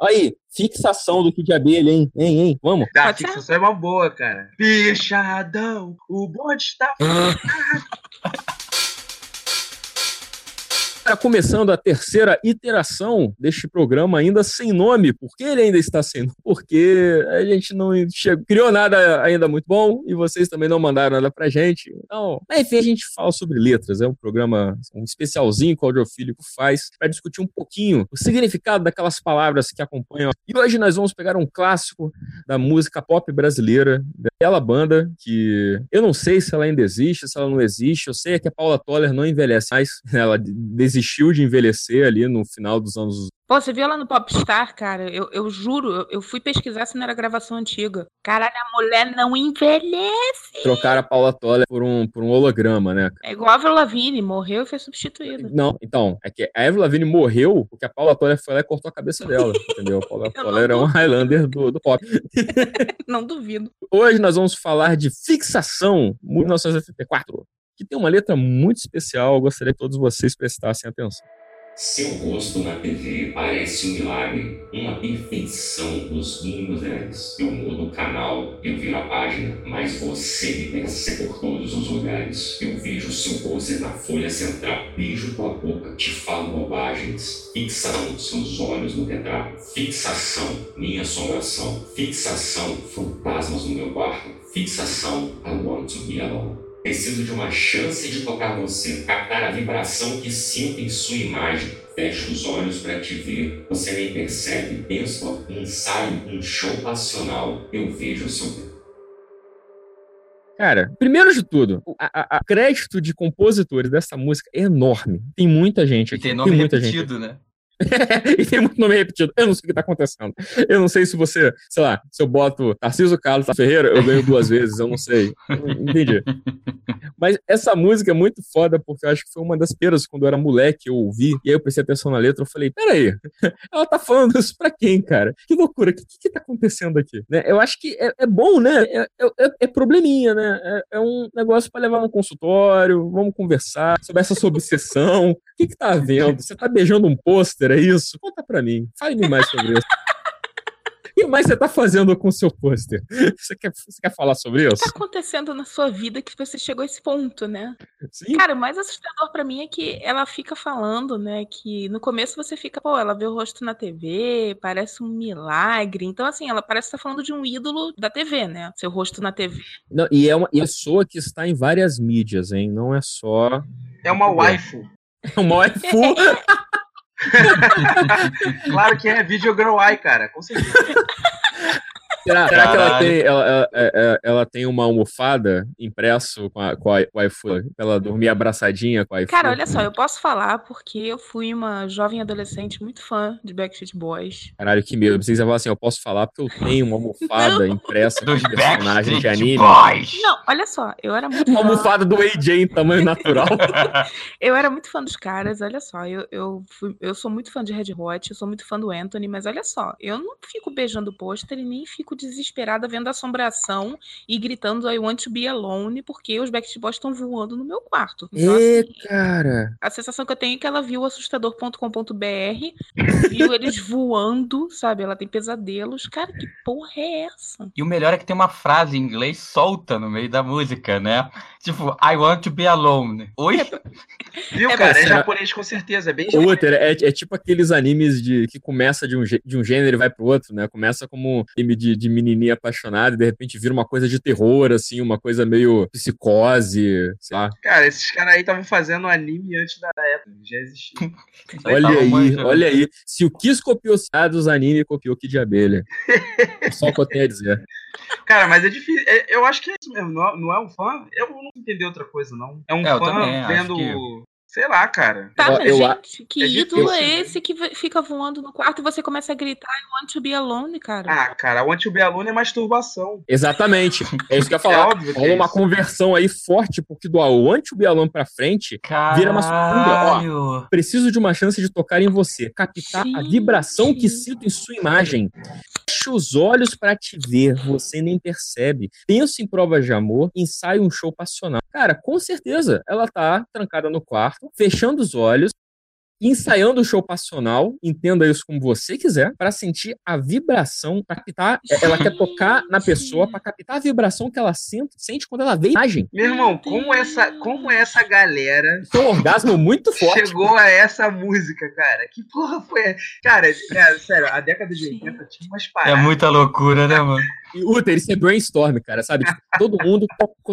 Aí, fixação do que de abelha, hein? Hein, hein? Vamos? Tá, fixação é uma boa, cara. Bichadão, o bonde está. Está começando a terceira iteração deste programa, ainda sem nome. Por que ele ainda está sem nome? Porque a gente não chegou, criou nada ainda muito bom e vocês também não mandaram nada pra gente. Então, enfim, a gente fala sobre letras. É um programa, um especialzinho que o Audiofílico faz para discutir um pouquinho o significado daquelas palavras que acompanham. E hoje nós vamos pegar um clássico da música pop brasileira, daquela banda que eu não sei se ela ainda existe, se ela não existe. Eu sei que a Paula Toller não envelhece mais. Ela desistiu de envelhecer ali no final dos anos Pô, você viu ela no Popstar, cara? Eu, eu juro, eu, eu, fui pesquisar se não era gravação antiga. Caralho, a mulher não envelhece. Trocaram a Paula Toller por um, por um holograma, né? É igual a Avril Lavigne, morreu e foi substituída. Não, então, é que a Avril Lavigne morreu porque a Paula Toller foi lá e cortou a cabeça dela, entendeu? A Paula Toller era um Highlander do, do pop. não duvido. Hoje nós vamos falar de Fixação, 1984 que tem uma letra muito especial. Eu gostaria que todos vocês prestassem atenção. Seu rosto na TV parece um milagre, uma perfeição nos mínimos detalhes. Eu mudo o canal, eu viro a página, mas você me persegue por todos os lugares. Eu vejo seu rosto na folha central, beijo tua boca, te falo bobagens. Fixação, seus olhos no retrato. Fixação, minha assombração. Fixação, fantasmas no meu quarto. Fixação, I want to be alone. Preciso de uma chance de tocar você, captar a vibração que sinto em sua imagem. Fecho os olhos para te ver, você nem percebe. Penso, ensaio, um show passional. Eu vejo o seu Cara, primeiro de tudo, a, crédito de compositores dessa música é enorme. Tem muita gente aqui. E tem nome tem muita repetido, gente. né? e tem muito nome repetido. Eu não sei o que tá acontecendo. Eu não sei se você, sei lá, se eu boto Tarcísio Carlos Ferreira, eu ganho duas vezes, eu não sei. Entendi. Mas essa música é muito foda, porque eu acho que foi uma das peras quando eu era moleque, eu ouvi, e aí eu prestei atenção na letra, eu falei, peraí, ela tá falando isso pra quem, cara? Que loucura, o que, que, que tá acontecendo aqui? Né? Eu acho que é, é bom, né? É, é, é probleminha, né? É, é um negócio para levar no consultório, vamos conversar sobre essa sua obsessão. O que que tá havendo? Você tá beijando um pôster é isso? Conta pra mim. Fale-me mais sobre isso. O que mais você tá fazendo com o seu pôster? Você quer, você quer falar sobre isso? O que tá acontecendo na sua vida que você chegou a esse ponto, né? Sim. Cara, o mais assustador para mim é que ela fica falando, né? Que no começo você fica, pô, ela vê o rosto na TV, parece um milagre. Então, assim, ela parece estar tá falando de um ídolo da TV, né? Seu rosto na TV. Não, e é uma pessoa que está em várias mídias, hein? Não é só. É uma waifu. É uma waifu. claro que é Video Girl Eye, cara, com certeza. Será, será que ela tem, ela, ela, é, é, ela, tem uma almofada impresso com a, com a, com a iPhone? Ela dormir abraçadinha com a iPhone? Cara, olha só, eu posso falar porque eu fui uma jovem adolescente muito fã de Backstreet Boys. Caralho, que medo. Vocês falar assim, eu posso falar porque eu tenho uma almofada impressa com personagem de anime. Boys. Não, olha só, eu era muito Uma fã... almofada do AJ em tamanho natural. eu era muito fã dos caras, olha só, eu, eu, fui, eu sou muito fã de Red Hot, eu sou muito fã do Anthony, mas olha só, eu não fico beijando o pôster e nem fico desesperada vendo a assombração e gritando I want to be alone, porque os Backstreet Boys estão voando no meu quarto. Então, e, assim, cara! A sensação que eu tenho é que ela viu assustador.com.br, viu eles voando, sabe? Ela tem pesadelos. Cara, que porra é essa? E o melhor é que tem uma frase em inglês solta no meio da música, né? Tipo, I want to be alone. Oi? Viu, é, cara? É japonês com certeza, é bem Outra, é, é tipo aqueles animes de, que começa de um, de um gênero e vai pro outro, né? Começa como anime de, de menininha apaixonada e de repente vira uma coisa de terror, assim, uma coisa meio psicose, sei lá. Cara, esses caras aí estavam fazendo anime antes da época, já existia. olha aí, olha aí. Se o Kiss copiou dos anime, copiou Kid de Abelha. é só o que eu tenho a dizer. Cara, mas é difícil. É, eu acho que é isso mesmo. Não é, não é um fã? Eu não entendi outra coisa, não. É um é, fã vendo. Sei lá, cara. Tá, mas, eu, gente, que é ídolo é esse que fica voando no quarto e você começa a gritar I want to be alone, cara? Ah, cara, I want to be alone é masturbação. Exatamente. É isso que eu ia falar. É Rola é uma conversão aí forte, porque do I want to be alone pra frente Caralho. vira masturbação. Ó, preciso de uma chance de tocar em você, captar Gente. a vibração que sinto em sua imagem. Fecha os olhos para te ver, você nem percebe. Penso em provas de amor, ensaio um show passional. Cara, com certeza, ela tá trancada no quarto, fechando os olhos, ensaiando o show passional, entenda isso como você quiser, para sentir a vibração, para captar. É, ela quer tocar na pessoa para captar a vibração que ela sente, sente quando ela vê a imagem. Meu irmão, como essa, como essa galera. Foi um orgasmo muito forte. Chegou a essa música, cara. Que porra foi? Cara, é, sério, a década de 80 tinha umas paradas. É muita loucura, né, mano? E, Uta, isso é brainstorm, cara, sabe? Tipo, todo mundo,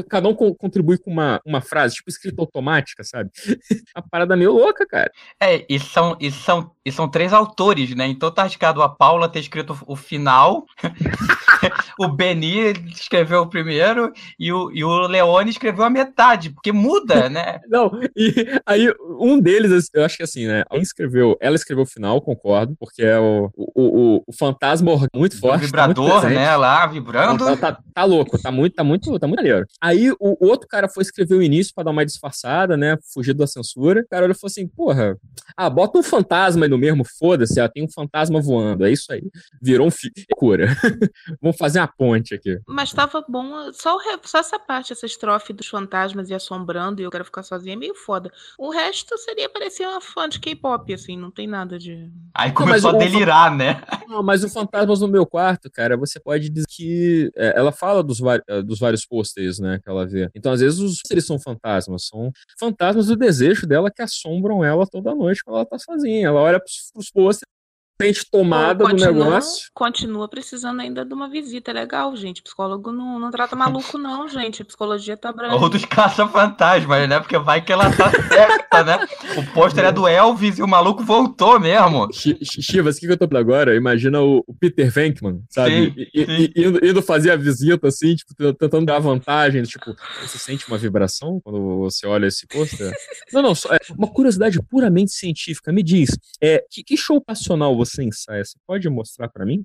cada um contribui com uma, uma frase, tipo escrita automática, sabe? A parada meio louca, cara. É, e são, e são, e são três autores, né? Então tá arriscado a Paula ter escrito o final, o Beni escreveu o primeiro e o, e o Leone escreveu a metade, porque muda, né? Não, e aí um deles, eu acho que assim, né? Ela escreveu, ela escreveu o final, concordo, porque é o, o, o, o fantasma muito forte. O vibrador, tá muito né? Lá vibrando. Tá, tá, tá, louco, tá muito, tá muito, tá muito maneiro. Aí o outro cara foi escrever o início para dar uma disfarçada, né? Fugir da censura. O cara olhou e falou assim: porra, ah, bota um fantasma aí no mesmo, foda-se, ah, tem um fantasma voando. É isso aí. Virou um fi... cura. Vamos fazer uma ponte aqui. Mas tava bom, só, só essa parte, essa estrofe dos fantasmas e assombrando e eu quero ficar sozinha é meio foda. O resto seria parecer uma fã de K-pop, assim, não tem nada de. Aí começou não, a delirar, o... né? Não, mas o Fantasmas no meu quarto, cara, você pode dizer que é, ela fala dos, é, dos vários pôsteres, né, que ela vê. Então, às vezes, os eles são fantasmas, são fantasmas do desejo dela que assombram ela toda noite quando ela tá sozinha. Ela olha pros, pros mente tomada continua, do negócio. Continua precisando ainda de uma visita, é legal, gente. Psicólogo não, não trata maluco, não, gente. A psicologia tá brava. Ou dos caça-fantasmas, né? Porque vai que ela tá certa, né? O pôster é do Elvis e o maluco voltou mesmo. Chivas, o que, que eu tô agora? Imagina o, o Peter Venkman, sabe? Sim, e, sim. E, indo, indo, fazer a visita, assim, tipo, tentando dar vantagem. Tipo, você sente uma vibração quando você olha esse pôster? não, não, só, é uma curiosidade puramente científica. Me diz, é, que, que show passional você você ensaia? Você pode mostrar para mim?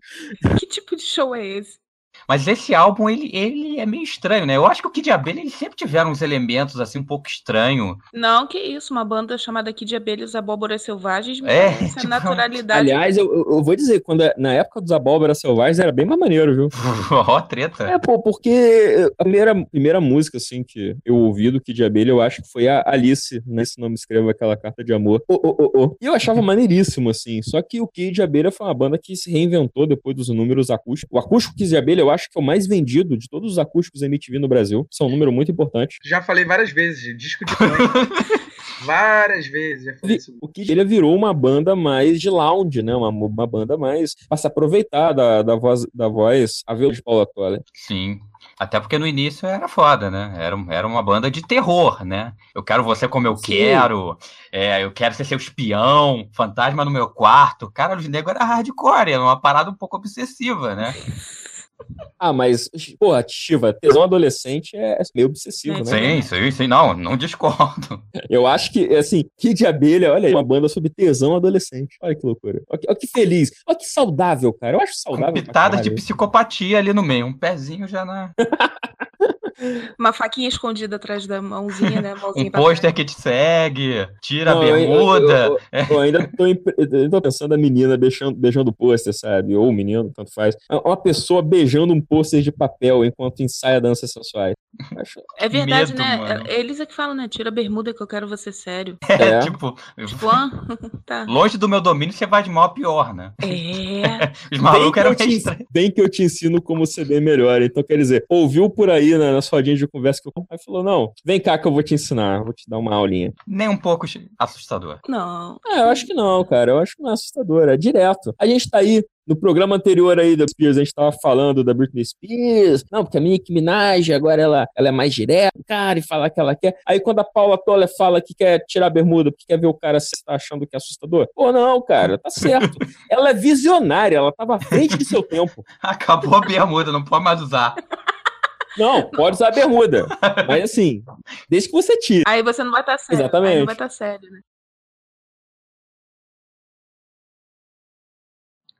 Que tipo de show é esse? Mas esse álbum, ele, ele é meio estranho, né? Eu acho que o Kid Abelha, eles sempre tiveram uns elementos, assim, um pouco estranho. Não, que isso. Uma banda chamada Kid Abelha e os Abóboras Selvagens é, tipo... naturalidade. Aliás, eu, eu, vou dizer, quando na época dos Abóboras Selvagens era bem mais maneiro, viu? Ó, treta. É, pô, porque a primeira, primeira música, assim, que eu ouvi do Kid Abelha, eu acho que foi a Alice, né? Se não me escreva aquela carta de amor. Oh, oh, oh, oh. E eu achava maneiríssimo, assim. Só que o Kid Abelha foi uma banda que se reinventou depois dos números acústicos. O acústico Kid Abelha, eu acho que é o mais vendido de todos os acústicos MTV no Brasil. Isso é um número muito importante. Já falei várias vezes, disco de várias vezes. Já falei isso. O que ele virou uma banda mais de lounge, né? Uma, uma banda mais para se aproveitar da, da voz da voz a de Paula Toller. Sim. Até porque no início era foda, né? Era, era uma banda de terror, né? Eu quero você como eu Sim. quero, é, eu quero ser seu espião, fantasma no meu quarto. Cara, os negros era hardcore, era uma parada um pouco obsessiva, né? Ah, mas, porra, Tiva, tesão adolescente é meio obsessivo, né? Sim, sim, sim, não, não discordo. Eu acho que, assim, Kid Abelha, olha aí, uma banda sobre tesão adolescente. Olha que loucura. Olha que, olha que feliz. Olha que saudável, cara. Eu acho saudável. Com pitadas de psicopatia ali no meio, um pezinho já na. Uma faquinha escondida atrás da mãozinha, né? Mãozinha um pôster que te segue, tira Não, a bermuda. Eu, eu, eu, eu ainda tô, eu tô pensando a menina beijando, beijando o pôster, sabe? Ou o menino, tanto faz. É uma pessoa beijando um pôster de papel enquanto ensaia danças sensuais. É verdade, Medo, né? Mano. Eles é que falam, né? Tira a bermuda que eu quero você sério. É, é. tipo. tipo ah, tá. Longe do meu domínio, você vai de mal a pior, né? É. Os malucos eram bem, bem que eu te ensino como ser bem melhor. Então, quer dizer, ouviu por aí né, nas rodinhas de conversa que o pai falou: não, vem cá que eu vou te ensinar, vou te dar uma aulinha. Nem um pouco assustador. Não. É, eu acho que não, cara. Eu acho que não é assustador, é direto. A gente tá aí no programa anterior aí da Spears, a gente tava falando da Britney Spears. Não, porque a Nicki Minaj agora ela, ela é mais direta, cara, e falar que ela quer. Aí quando a Paula Toller fala que quer tirar a bermuda porque quer ver o cara se tá achando que é assustador. Pô, não, cara, tá certo. ela é visionária, ela tava à frente de seu tempo. Acabou a bermuda, não pode mais usar. Não, pode usar a bermuda. Mas assim, desde que você tire. Aí você não vai estar tá sério. Exatamente. Aí não vai estar tá sério, né?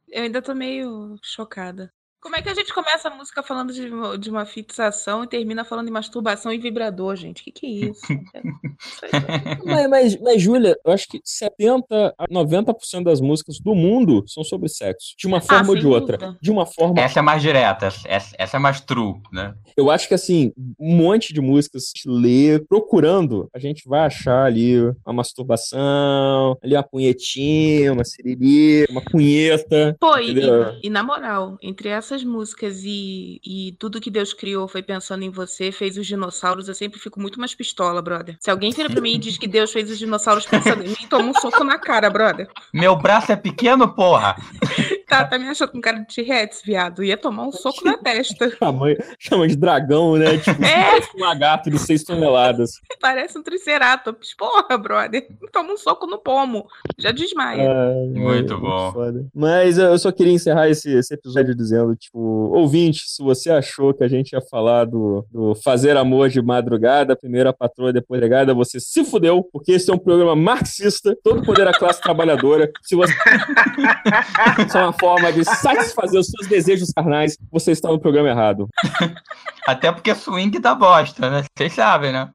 Eu ainda tô meio chocada. Como é que a gente começa a música falando de, de uma fixação e termina falando de masturbação e vibrador, gente? O que, que é isso? mas, mas, mas, Júlia, eu acho que 70% a 90% das músicas do mundo são sobre sexo. De uma ah, forma ah, ou de outra. Dúvida. De uma forma. Essa é mais direta, essa, essa é mais true, né? Eu acho que assim, um monte de músicas ler, procurando, a gente vai achar ali uma masturbação, ali uma punhetinha, uma siriri, uma punheta. Pô, e, e, na moral, entre essas músicas e, e tudo que Deus criou foi pensando em você, fez os dinossauros, eu sempre fico muito mais pistola, brother. Se alguém vira pra mim e diz que Deus fez os dinossauros pensando em mim, toma um soco na cara, brother. Meu braço é pequeno, porra! Tá, tá me achando com cara de T-Rex, viado. Ia tomar um soco na testa. Chama, chama de dragão, né? Tipo, é. um lagarto de 6 toneladas. Parece um triceratops. Porra, brother. Toma um soco no pomo. Já desmaia. Muito bom. Mas eu só queria encerrar esse, esse episódio dizendo, tipo, ouvinte, se você achou que a gente ia falar do, do fazer amor de madrugada, primeiro a patroa, depois a legada, você se fudeu, porque esse é um programa marxista, todo poder a classe trabalhadora. Se você... Isso é uma forma de satisfazer os seus desejos carnais, você está no programa errado. Até porque swing dá bosta, né? Vocês sabem, né?